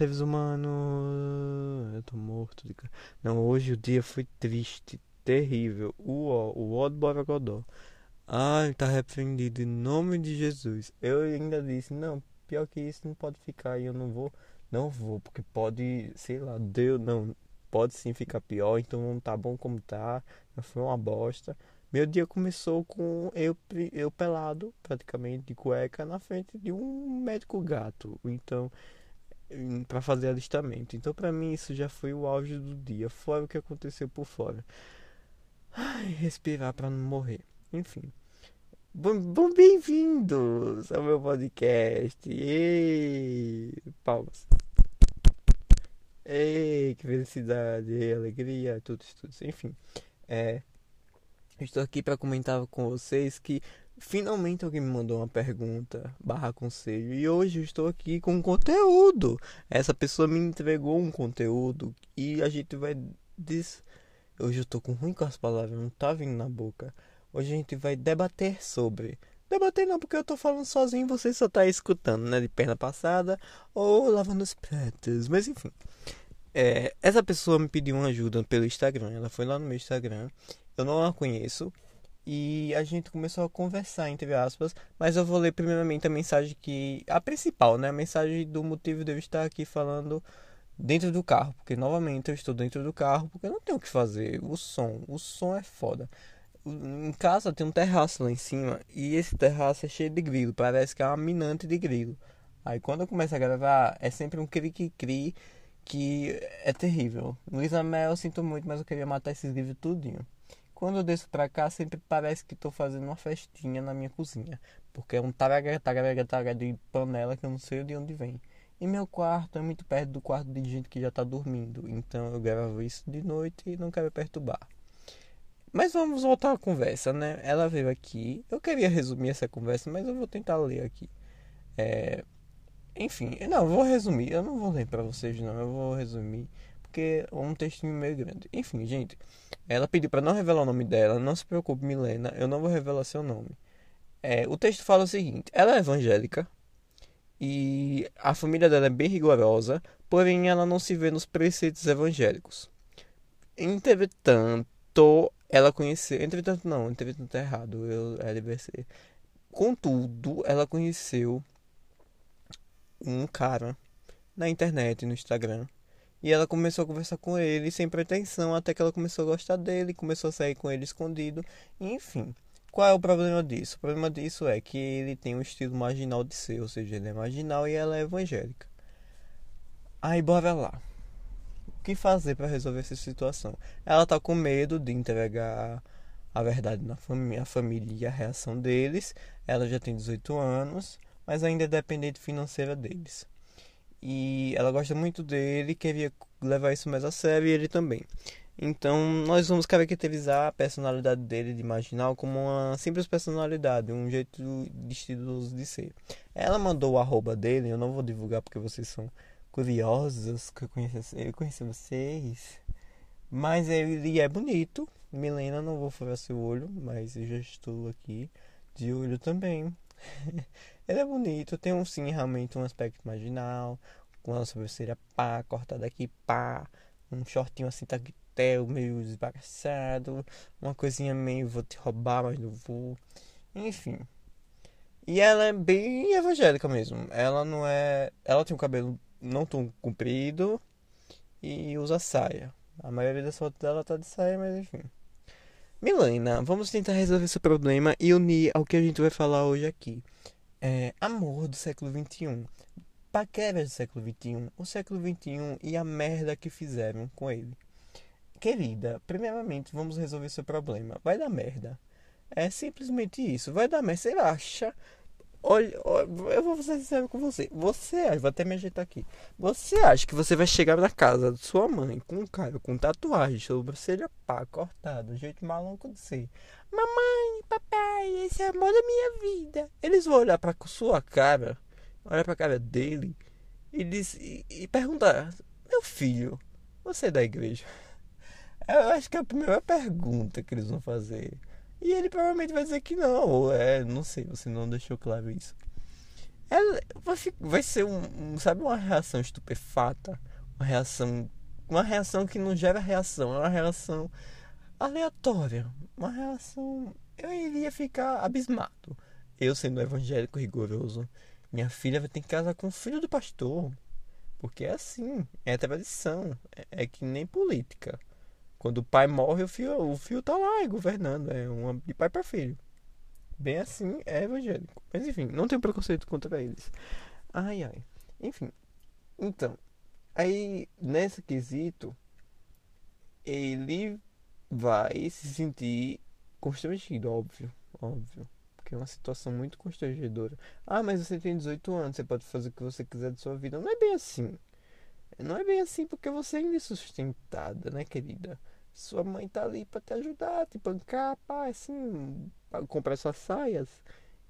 seres humanos. Eu tô morto de Não, hoje o dia foi triste, terrível. O o ó do Borogodó. Ai, tá arrependido em nome de Jesus. Eu ainda disse, não, pior que isso não pode ficar e eu não vou, não vou, porque pode, sei lá, Deus, não, pode sim ficar pior, então não tá bom como tá, foi uma bosta. Meu dia começou com eu, eu pelado, praticamente, de cueca, na frente de um médico gato. Então, pra fazer alistamento. Então, pra mim, isso já foi o auge do dia, fora o que aconteceu por fora. Ai, respirar pra não morrer. Enfim. Bom, bom, bem-vindos ao meu podcast. Ei, palmas. Ei, que felicidade, ei, alegria, tudo, tudo. Enfim, é, estou aqui para comentar com vocês que finalmente alguém me mandou uma pergunta barra conselho e hoje eu estou aqui com conteúdo. Essa pessoa me entregou um conteúdo e a gente vai des... Hoje eu tô com ruim com as palavras, não tá vindo na boca. Hoje a gente vai debater sobre. Debater não, porque eu tô falando sozinho, você só tá escutando, né? De perna passada ou lavando os pratos. Mas enfim. É, essa pessoa me pediu uma ajuda pelo Instagram. Ela foi lá no meu Instagram. Eu não a conheço. E a gente começou a conversar, entre aspas. Mas eu vou ler primeiramente a mensagem que. A principal, né? A mensagem do motivo de eu estar aqui falando dentro do carro. Porque novamente eu estou dentro do carro. Porque eu não tenho o que fazer. O som. O som é foda. Em casa tem um terraço lá em cima e esse terraço é cheio de grilo, parece que é uma minante de grilo. Aí quando eu começo a gravar é sempre um cri-cri-cri que é terrível. Luísa Mel, eu sinto muito, mas eu queria matar esses grilos tudinho. Quando eu desço pra cá, sempre parece que tô fazendo uma festinha na minha cozinha, porque é um taraga taraga taraga de panela que eu não sei de onde vem. E meu quarto é muito perto do quarto de gente que já tá dormindo, então eu gravo isso de noite e não quero perturbar. Mas vamos voltar à conversa, né? Ela veio aqui. Eu queria resumir essa conversa, mas eu vou tentar ler aqui. É... Enfim, não, vou resumir. Eu não vou ler pra vocês, não. Eu vou resumir. Porque é um textinho meio grande. Enfim, gente. Ela pediu pra não revelar o nome dela. Não se preocupe, Milena. Eu não vou revelar seu nome. É, o texto fala o seguinte: ela é evangélica. E a família dela é bem rigorosa. Porém, ela não se vê nos preceitos evangélicos. Entretanto, ela conheceu. Entretanto, não, entretanto é errado. Eu, é LBC. Contudo, ela conheceu um cara na internet, no Instagram. E ela começou a conversar com ele sem pretensão, até que ela começou a gostar dele, começou a sair com ele escondido. Enfim, qual é o problema disso? O problema disso é que ele tem um estilo marginal de ser, ou seja, ele é marginal e ela é evangélica. Aí bora lá. O que fazer para resolver essa situação? Ela tá com medo de entregar a verdade na família, a família e a reação deles. Ela já tem 18 anos, mas ainda é dependente financeira deles. E ela gosta muito dele, queria levar isso mais a sério e ele também. Então, nós vamos caracterizar a personalidade dele de marginal como uma simples personalidade, um jeito de estiloso de ser. Ela mandou o arroba dele, eu não vou divulgar porque vocês são curiosos que eu conheço, eu conheço vocês. Mas ele é bonito. Milena, não vou furar seu olho, mas eu já estou aqui de olho também. ele é bonito, tem um sim realmente um aspecto marginal, com a sobrancelha pá, cortada aqui pá, um shortinho assim tactel, meio esbagaçado, uma coisinha meio vou te roubar, mas não vou. Enfim. E ela é bem evangélica mesmo. Ela não é. Ela tem um cabelo não tão comprido e usa saia. A maioria das fotos dela tá de saia, mas enfim. Milena, vamos tentar resolver esse problema e unir ao que a gente vai falar hoje aqui. É, amor do século XXI. Paquera do século XXI. O século XXI e a merda que fizeram com ele. Querida, primeiramente vamos resolver seu problema. Vai dar merda. É simplesmente isso. Vai dar merda. Você acha Olha, eu vou ser sincero com você. Você acha, vou até me ajeitar aqui. Você acha que você vai chegar na casa de sua mãe com um cara com tatuagem, sobrancelha pá, cortada, jeito maluco de ser. Mamãe, papai, esse é o amor da minha vida. Eles vão olhar pra sua cara, olhar pra cara dele e, diz, e, e perguntar: Meu filho, você é da igreja? Eu acho que é a primeira pergunta que eles vão fazer. E ele provavelmente vai dizer que não, ou é, não sei, você não deixou claro isso. ela vai, vai ser um, um, sabe, uma reação estupefata, uma reação, uma reação que não gera reação, é uma reação aleatória, uma reação, eu iria ficar abismado. Eu sendo evangélico rigoroso, minha filha vai ter que casar com o filho do pastor. Porque é assim, é tradição, é, é que nem política. Quando o pai morre, o filho, o filho tá lá governando, é uma, de pai para filho. Bem assim, é evangélico. Mas enfim, não tenho preconceito contra eles. Ai, ai. Enfim, então, aí nesse quesito, ele vai se sentir constrangido, óbvio, óbvio que é uma situação muito constrangedora. Ah, mas você tem 18 anos, você pode fazer o que você quiser de sua vida. Não é bem assim. Não é bem assim porque você ainda é sustentada, né, querida? Sua mãe tá ali para te ajudar, te bancar, pá, assim, pra comprar suas saias.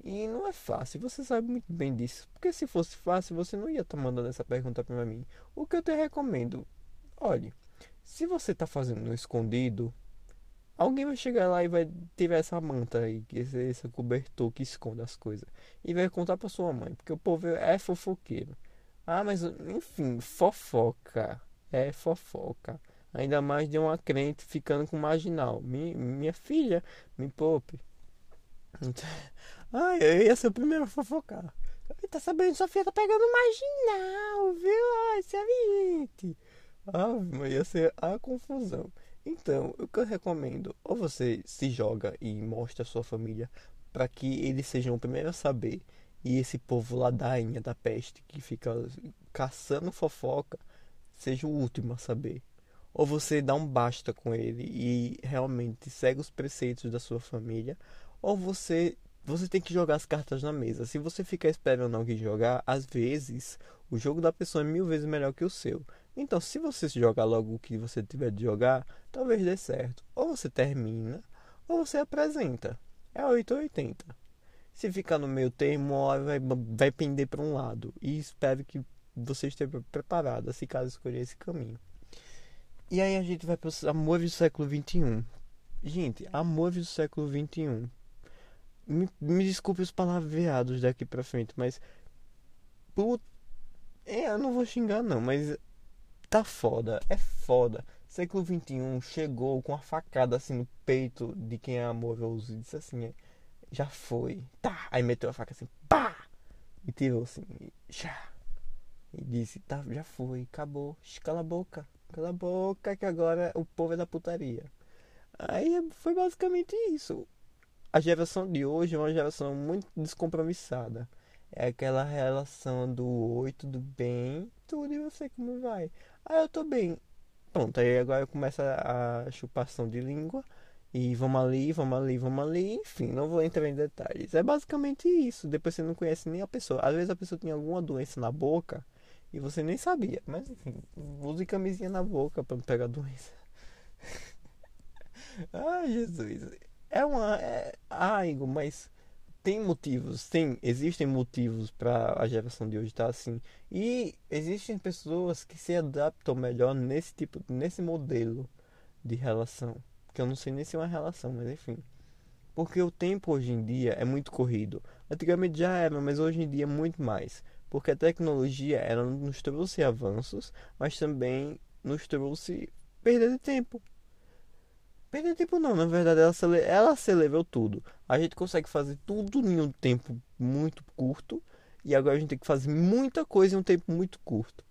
E não é fácil, você sabe muito bem disso. Porque se fosse fácil, você não ia estar tá mandando essa pergunta para mim. O que eu te recomendo, olhe, se você tá fazendo no escondido, Alguém vai chegar lá e vai ter essa manta aí, esse, esse cobertor que esconde as coisas. E vai contar pra sua mãe, porque o povo é fofoqueiro. Ah, mas enfim, fofoca. É fofoca. Ainda mais de uma crente ficando com marginal. Minha, minha filha, me poupe. Ah, eu ia ser o primeiro a fofocar. Tá sabendo, sua filha tá pegando marginal, viu? Ai, aviente. Ah, mas ia ser a confusão. Então, o que eu recomendo, ou você se joga e mostra a sua família para que eles sejam o primeiro a saber, e esse povo ladainha da peste que fica caçando fofoca seja o último a saber. Ou você dá um basta com ele e realmente segue os preceitos da sua família, ou você você tem que jogar as cartas na mesa. Se você ficar esperando alguém jogar, às vezes o jogo da pessoa é mil vezes melhor que o seu. Então, se você jogar logo o que você tiver de jogar, talvez dê certo. Ou você termina, ou você apresenta. É 880. Se ficar no meio termo, vai, vai pender para um lado. E espero que você esteja preparado, se caso escolher esse caminho. E aí a gente vai para os amores do século XXI. Gente, amores do século XXI. Me, me desculpe os palavreados daqui pra frente, mas. Put... É, eu não vou xingar não, mas Tá foda, é foda. Século XXI chegou com a facada assim no peito de quem é amoroso e disse assim: já foi. Tá. Aí meteu a faca assim, pá! E tirou assim, já. E disse: tá, já foi, acabou. Cala a boca, cala a boca que agora o povo é da putaria. Aí foi basicamente isso. A geração de hoje é uma geração muito descompromissada. É aquela relação do oi, tudo bem, tudo e você como vai. Ah, eu tô bem. Pronto, aí agora começa a chupação de língua. E vamos ali, vamos ali, vamos ali. Enfim, não vou entrar em detalhes. É basicamente isso. Depois você não conhece nem a pessoa. Às vezes a pessoa tem alguma doença na boca e você nem sabia. Mas enfim, use camisinha na boca para não pegar doença. Ai, Jesus. É uma. É... Ah, Igor, mas tem motivos, tem, existem motivos para a geração de hoje estar tá assim. E existem pessoas que se adaptam melhor nesse tipo, nesse modelo de relação. Que eu não sei nem se é uma relação, mas enfim. Porque o tempo hoje em dia é muito corrido. Antigamente já era, mas hoje em dia é muito mais. Porque a tecnologia ela nos trouxe avanços, mas também nos trouxe perda de tempo. Perder tempo não, na verdade ela, cele... ela acelerou tudo. A gente consegue fazer tudo em um tempo muito curto e agora a gente tem que fazer muita coisa em um tempo muito curto.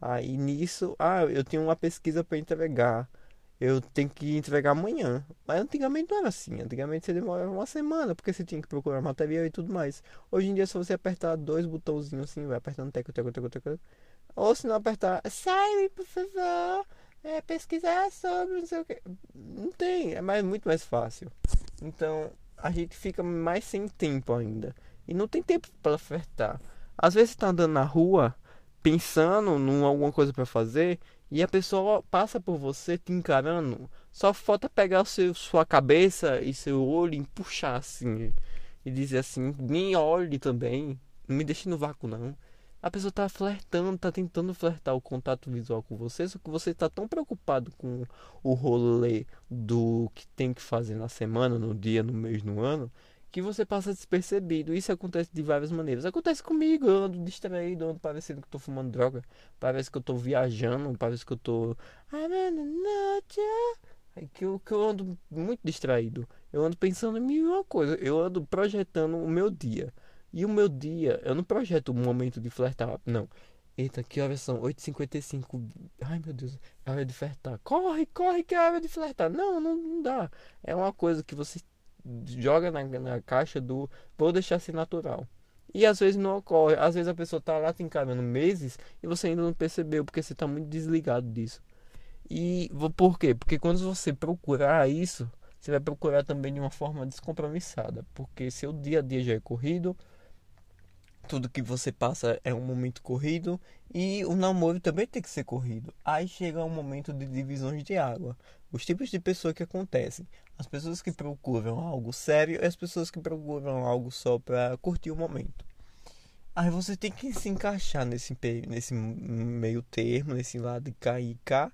Aí nisso, ah, eu tenho uma pesquisa para entregar. Eu tenho que entregar amanhã. Mas antigamente não era assim. Antigamente você demorava uma semana, porque você tinha que procurar material e tudo mais. Hoje em dia, se você apertar dois botãozinhos assim, vai apertando teco, teco, teco, teco. Ou se não apertar, sai, por favor é, pesquisar sobre não sei o que. Não tem, é mais, muito mais fácil. Então a gente fica mais sem tempo ainda. E não tem tempo para ofertar. Às vezes você tá andando na rua pensando em alguma coisa para fazer e a pessoa passa por você te encarando. Só falta pegar seu, sua cabeça e seu olho e puxar assim e dizer assim: me olhe também, não me deixe no vácuo não. A pessoa tá flertando, tá tentando flertar o contato visual com você, só que você tá tão preocupado com o rolê do que tem que fazer na semana, no dia, no mês, no ano, que você passa despercebido. Isso acontece de várias maneiras. Acontece comigo, eu ando distraído, eu ando parecendo que eu tô fumando droga, parece que eu tô viajando, parece que eu tô. Que eu, que eu ando muito distraído. Eu ando pensando em mil coisa. Eu ando projetando o meu dia. E o meu dia, eu não projeto o momento de flertar, não. Eita, que horas são? 8h55. Ai, meu Deus, é hora de flertar. Corre, corre, que é hora de flertar. Não, não, não dá. É uma coisa que você joga na, na caixa do vou deixar assim natural. E às vezes não ocorre. Às vezes a pessoa tá lá te encarando meses e você ainda não percebeu porque você tá muito desligado disso. E por quê? Porque quando você procurar isso, você vai procurar também de uma forma descompromissada. Porque seu dia a dia já é corrido, tudo que você passa é um momento corrido e o namoro também tem que ser corrido. Aí chega um momento de divisões de água. Os tipos de pessoa que acontecem. As pessoas que procuram algo sério e as pessoas que procuram algo só para curtir o momento. Aí você tem que se encaixar nesse, nesse meio termo, nesse lado de cá e cá.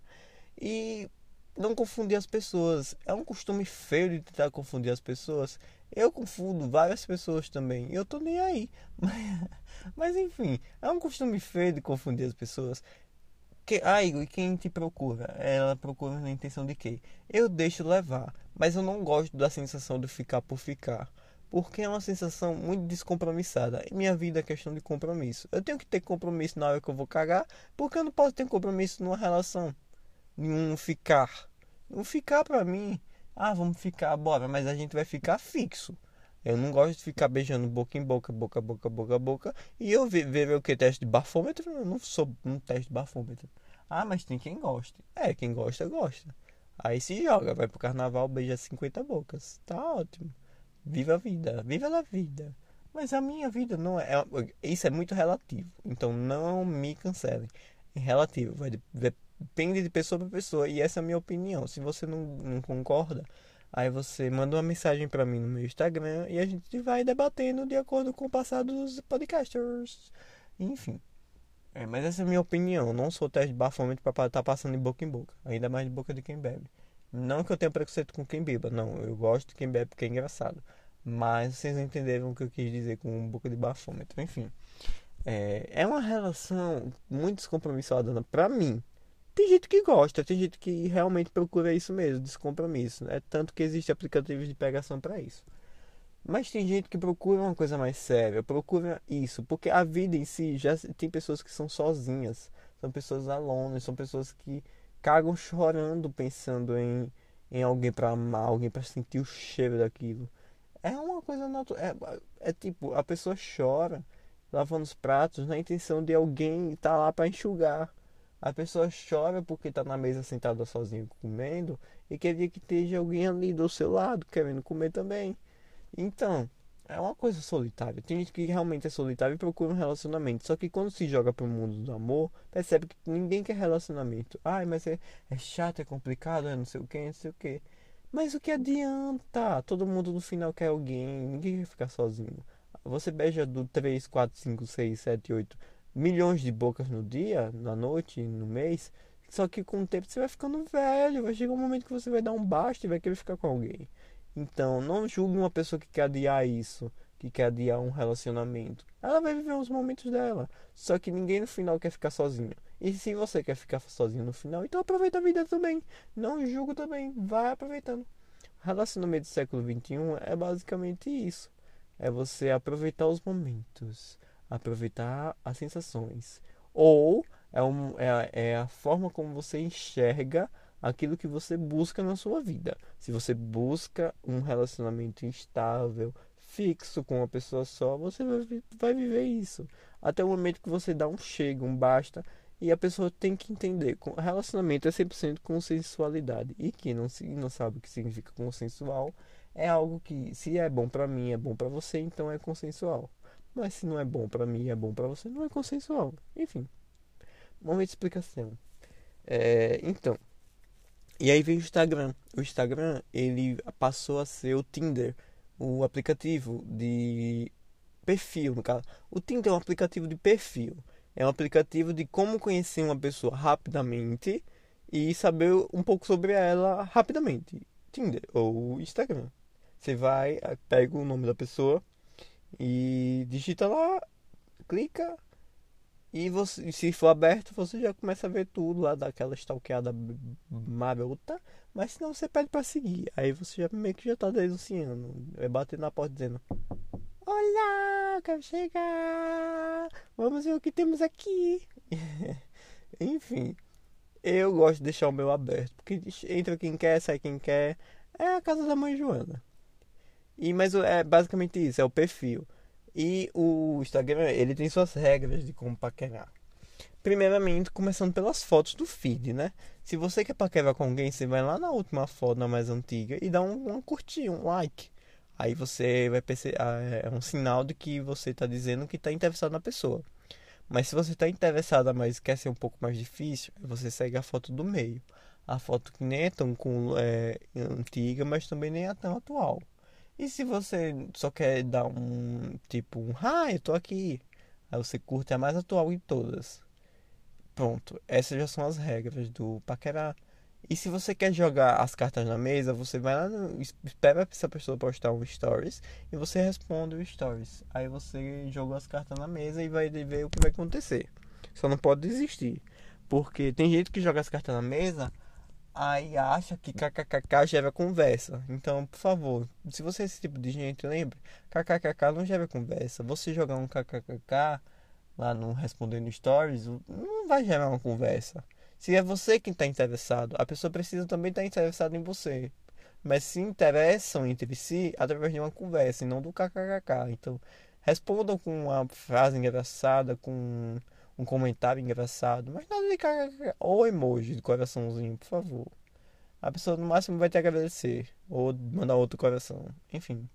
E não confundir as pessoas. É um costume feio de tentar confundir as pessoas. Eu confundo várias pessoas também. Eu tô nem aí. Mas, mas enfim, é um costume feio de confundir as pessoas. Que, ah, Igor, e quem te procura? Ela procura na intenção de quê? Eu deixo levar, mas eu não gosto da sensação de ficar por ficar. Porque é uma sensação muito descompromissada. E minha vida é questão de compromisso. Eu tenho que ter compromisso na hora que eu vou cagar, porque eu não posso ter compromisso numa relação. Nenhum ficar. Um ficar pra mim ah, vamos ficar, bora, mas a gente vai ficar fixo. Eu não gosto de ficar beijando boca em boca, boca, boca, boca, boca. E eu ver, ver o que? Teste de bafômetro? Eu não sou um teste de bafômetro. Ah, mas tem quem goste. É, quem gosta, gosta. Aí se joga, vai pro carnaval, beija 50 bocas. Tá ótimo. Viva a vida, viva a vida. Mas a minha vida não é. é isso é muito relativo. Então não me cancelem. É relativo. Vai, depende de pessoa para pessoa e essa é a minha opinião. Se você não, não concorda, aí você manda uma mensagem para mim no meu Instagram e a gente vai debatendo de acordo com o passado dos podcasters. Enfim. É, mas essa é a minha opinião. não sou teste de bafômetro para estar tá passando de boca em boca. Ainda mais de boca de quem bebe. Não que eu tenha preconceito com quem beba. Não, eu gosto de quem bebe porque é engraçado. Mas vocês entenderam o que eu quis dizer com boca de bafômetro. Enfim. É, é uma relação muito descompromissada para mim. Tem gente que gosta, tem gente que realmente procura isso mesmo, descompromisso. É tanto que existe aplicativos de pegação para isso. Mas tem gente que procura uma coisa mais séria, procura isso, porque a vida em si já tem pessoas que são sozinhas, são pessoas alonas, são pessoas que cagam chorando pensando em, em alguém para amar, alguém para sentir o cheiro daquilo. É uma coisa natural, é, é tipo, a pessoa chora lavando os pratos na intenção de alguém estar tá lá para enxugar. A pessoa chora porque está na mesa sentada sozinho comendo e queria que esteja alguém ali do seu lado querendo comer também. Então, é uma coisa solitária. Tem gente que realmente é solitária e procura um relacionamento. Só que quando se joga para o mundo do amor, percebe que ninguém quer relacionamento. Ai, mas é, é chato, é complicado, é não sei o que, não sei o que. Mas o que adianta? Todo mundo no final quer alguém, ninguém quer ficar sozinho. Você beija do 3, 4, 5, 6, 7, 8 milhões de bocas no dia, na noite, no mês. Só que com o tempo você vai ficando velho, vai chegar um momento que você vai dar um basta e vai querer ficar com alguém. Então, não julgue uma pessoa que quer adiar isso, que quer adiar um relacionamento. Ela vai viver os momentos dela. Só que ninguém no final quer ficar sozinho. E se você quer ficar sozinho no final, então aproveita a vida também. Não julgo também, vai aproveitando. Relacionamento do século XXI é basicamente isso. É você aproveitar os momentos aproveitar as sensações. Ou é, um, é, é a forma como você enxerga aquilo que você busca na sua vida. Se você busca um relacionamento instável, fixo com uma pessoa só, você vai, vai viver isso. Até o momento que você dá um chega, um basta. E a pessoa tem que entender. Relacionamento é 100% consensualidade. E quem não, não sabe o que significa consensual é algo que, se é bom para mim, é bom para você, então é consensual. Mas se não é bom para mim, é bom para você, não é consensual. Enfim, momento de explicação. É, então, e aí vem o Instagram. O Instagram ele passou a ser o Tinder, o aplicativo de perfil, no caso. O Tinder é um aplicativo de perfil. É um aplicativo de como conhecer uma pessoa rapidamente e saber um pouco sobre ela rapidamente. Tinder ou Instagram. Você vai, pega o nome da pessoa e digita lá, clica e você, se for aberto, você já começa a ver tudo lá daquela stalkeada marota. Mas se não, você pede pra seguir. Aí você já meio que já tá denunciando. É bater na porta dizendo: Olá, quero chegar. Vamos ver o que temos aqui. Enfim, eu gosto de deixar o meu aberto. Porque entra quem quer, sai quem quer. É a casa da mãe Joana. E, mas é basicamente isso, é o perfil. E o Instagram, ele tem suas regras de como paquerar. Primeiramente, começando pelas fotos do feed, né? Se você quer paquerar com alguém, você vai lá na última foto, na mais antiga, e dá um, um curtir, um like. Aí você vai perceber, ah, é um sinal de que você está dizendo que está interessado na pessoa. Mas se você está interessada, mas quer ser um pouco mais difícil, você segue a foto do meio. A foto que nem é tão com, é, antiga, mas também nem é tão atual. E se você só quer dar um tipo um ah, eu tô aqui. Aí você curte a mais atual de todas. Pronto, essas já são as regras do paquerar. E se você quer jogar as cartas na mesa, você vai lá, no, espera essa pessoa postar um stories e você responde o stories. Aí você joga as cartas na mesa e vai ver o que vai acontecer. Só não pode desistir. Porque tem gente que joga as cartas na mesa, aí acha que kkkk gera conversa. Então, por favor, se você é esse tipo de gente, lembre, kkkk não gera conversa. Você jogar um kkkk lá no respondendo stories, não vai gerar uma conversa. Se é você quem está interessado, a pessoa precisa também estar tá interessada em você. Mas se interessam entre si através de uma conversa e não do kkkk. Então, respondam com uma frase engraçada, com um comentário engraçado, mas nada de kkk. Ou emoji de coraçãozinho, por favor. A pessoa no máximo vai te agradecer. Ou mandar outro coração. Enfim.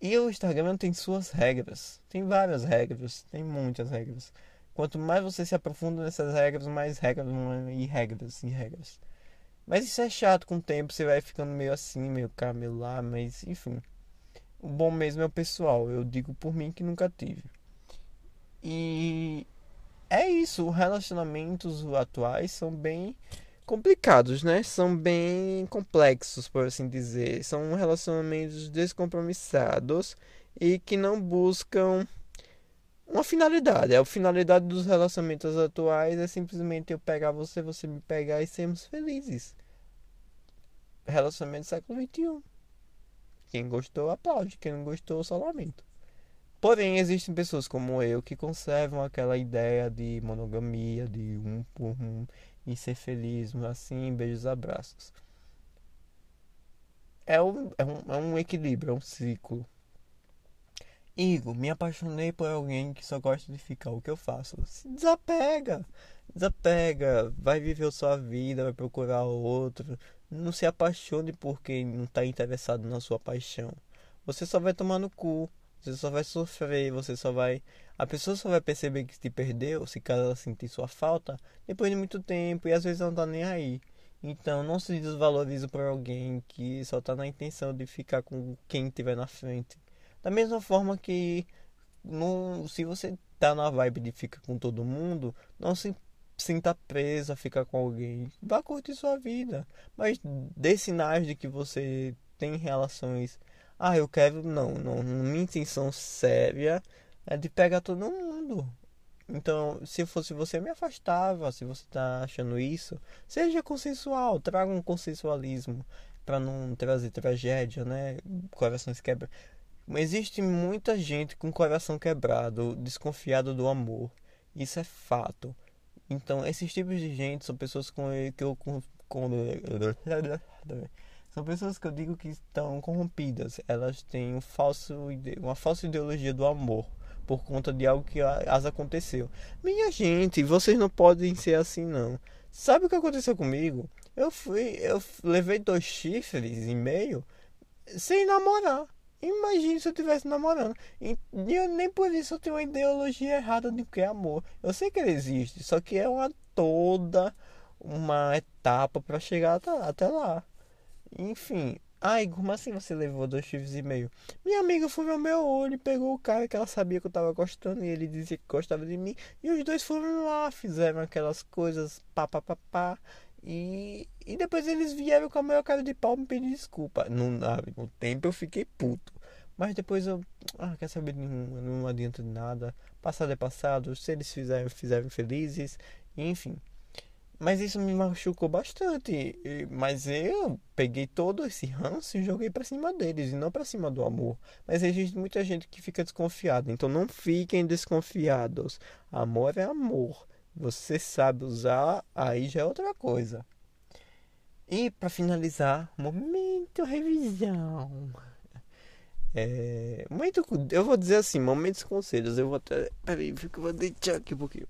E o Instagram tem suas regras. Tem várias regras. Tem muitas regras. Quanto mais você se aprofunda nessas regras, mais regras e regras e regras. Mas isso é chato com o tempo, você vai ficando meio assim, meio cá, meio lá, mas enfim. O bom mesmo é o pessoal, eu digo por mim que nunca tive. E é isso, relacionamentos atuais são bem complicados, né? São bem complexos, por assim dizer. São relacionamentos descompromissados e que não buscam uma finalidade. A finalidade dos relacionamentos atuais é simplesmente eu pegar você, você me pegar e sermos felizes. Relacionamento do século XXI. Quem gostou, aplaude. Quem não gostou, só lamento. Porém, existem pessoas como eu que conservam aquela ideia de monogamia, de um por um e ser feliz, assim, beijos, abraços. É um, é um, é um equilíbrio, é um ciclo. Igor, me apaixonei por alguém que só gosta de ficar. O que eu faço? Se desapega. Desapega. Vai viver sua vida, vai procurar outro. Não se apaixone por quem não está interessado na sua paixão. Você só vai tomar no cu. Você só vai sofrer. Você só vai. A pessoa só vai perceber que te perdeu, se caso ela sentir sua falta, depois de muito tempo. E às vezes não tá nem aí. Então não se desvalorize por alguém que só tá na intenção de ficar com quem tiver na frente. Da mesma forma que se você tá na vibe de ficar com todo mundo, não se sinta preso a ficar com alguém. Vá curtir sua vida. Mas dê sinais de que você tem relações. Ah, eu quero. Não, não. Minha intenção séria é de pegar todo mundo. Então, se fosse você, me afastava. Se você tá achando isso, seja consensual. Traga um consensualismo para não trazer tragédia, né? Corações quebra. Existe muita gente com coração quebrado, desconfiado do amor. Isso é fato. Então, esses tipos de gente são pessoas com que eu com, com, são pessoas que eu digo que estão corrompidas. Elas têm um falso, uma falsa ideologia do amor por conta de algo que as aconteceu. Minha gente, vocês não podem ser assim não. Sabe o que aconteceu comigo? Eu fui, eu levei dois chifres e meio sem namorar. Imagine se eu estivesse namorando. E eu, nem por isso eu tenho uma ideologia errada de que é amor. Eu sei que ele existe, só que é uma toda uma etapa para chegar até lá. Enfim. Ai, como assim você levou dois chifres e meio? Minha amiga foi no meu olho e pegou o cara que ela sabia que eu tava gostando e ele dizia que gostava de mim. E os dois foram lá, fizeram aquelas coisas pá pá pá pá. E, e depois eles vieram com a maior cara de pau me pedir desculpa. No, no tempo eu fiquei puto. Mas depois eu. Ah, quer saber nenhum, não adianta de nada. Passado é passado. Se eles fizerem, fizerem felizes. Enfim. Mas isso me machucou bastante. Mas eu peguei todo esse ranço e joguei para cima deles e não para cima do amor. Mas existe muita gente que fica desconfiada. Então não fiquem desconfiados. Amor é amor. Você sabe usar, aí já é outra coisa. E para finalizar, momento revisão. É, momento, eu vou dizer assim, momentos conselhos. Eu vou até. Peraí, eu vou deixar aqui um pouquinho.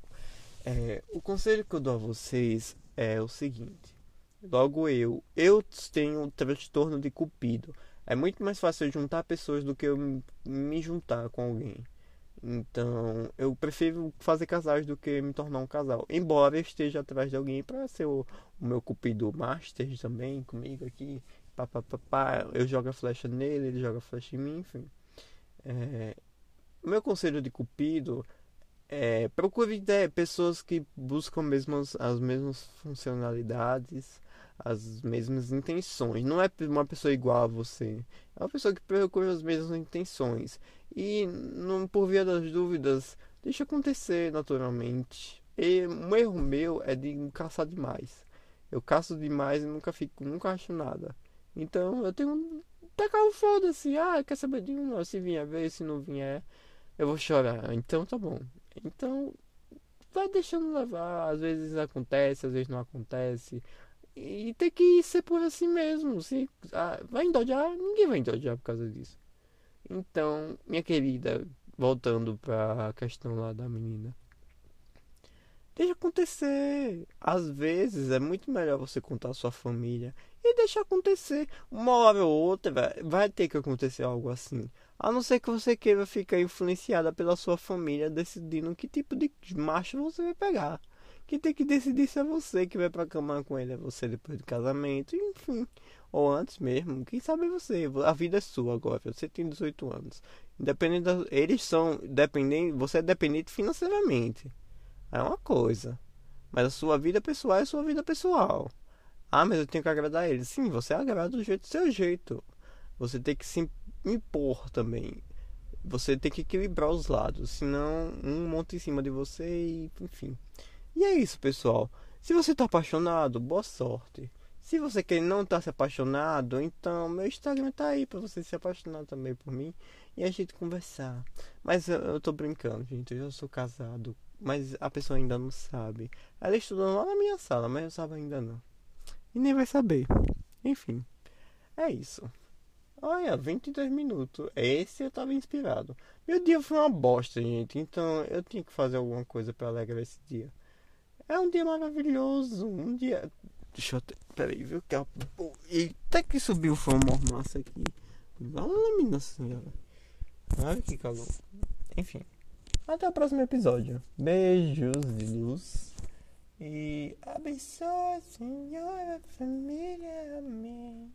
É, o conselho que eu dou a vocês é o seguinte. Logo eu, eu tenho um transtorno de cupido. É muito mais fácil juntar pessoas do que eu me juntar com alguém. Então, eu prefiro fazer casais do que me tornar um casal. Embora eu esteja atrás de alguém para ser o, o, meu cupido master também comigo aqui. Pá, pá, pá, pá. Eu jogo a flecha nele, ele joga a flecha em mim, enfim. É, meu conselho de cupido é, procure né, pessoas que buscam mesmas, as mesmas funcionalidades, as mesmas intenções. Não é uma pessoa igual a você. É uma pessoa que procura as mesmas intenções. E não, por via das dúvidas, deixa acontecer naturalmente. E um erro meu é de caçar demais. Eu caço demais e nunca fico, nunca acho nada. Então eu tenho. Tacar o foda-se. Ah, quer saber de um? Se vier ver, se não vier, eu vou chorar. Então tá bom. Então, vai deixando levar. Às vezes acontece, às vezes não acontece. E tem que ser por assim mesmo. Se ah, vai endodiar, ninguém vai endodiar por causa disso. Então, minha querida, voltando para a questão lá da menina. Deixa acontecer. Às vezes é muito melhor você contar a sua família e deixar acontecer. Uma hora ou outra vai ter que acontecer algo assim. A não ser que você queira ficar influenciada pela sua família decidindo que tipo de macho você vai pegar. Que tem que decidir se é você que vai pra cama com ele, é você depois do casamento, enfim. Ou antes mesmo, quem sabe você. A vida é sua agora, você tem 18 anos. Independente da, eles são dependentes, você é dependente financeiramente. É uma coisa. Mas a sua vida pessoal é a sua vida pessoal. Ah, mas eu tenho que agradar eles. Sim, você agrada do jeito do seu jeito. Você tem que se impor também. Você tem que equilibrar os lados, senão um monta em cima de você e enfim. E é isso, pessoal. Se você está apaixonado, boa sorte. Se você quer não estar tá se apaixonado, então meu Instagram tá aí para você se apaixonar também por mim e a gente conversar. Mas eu, eu tô brincando, gente. Eu já sou casado, mas a pessoa ainda não sabe. Ela estudou lá na minha sala, mas eu sabe ainda não. E nem vai saber. Enfim, é isso. Olha, 22 minutos. Esse eu tava inspirado. Meu dia foi uma bosta, gente. Então eu tinha que fazer alguma coisa para alegrar esse dia. É um dia maravilhoso. Um dia. Deixa eu. Peraí, viu? Que a... Eita que subiu foi uma mormaça aqui. Vamos, minha senhora. Olha que calor. Enfim. Até o próximo episódio. Beijos de luz. E abençoe, Senhor, a família. Amém.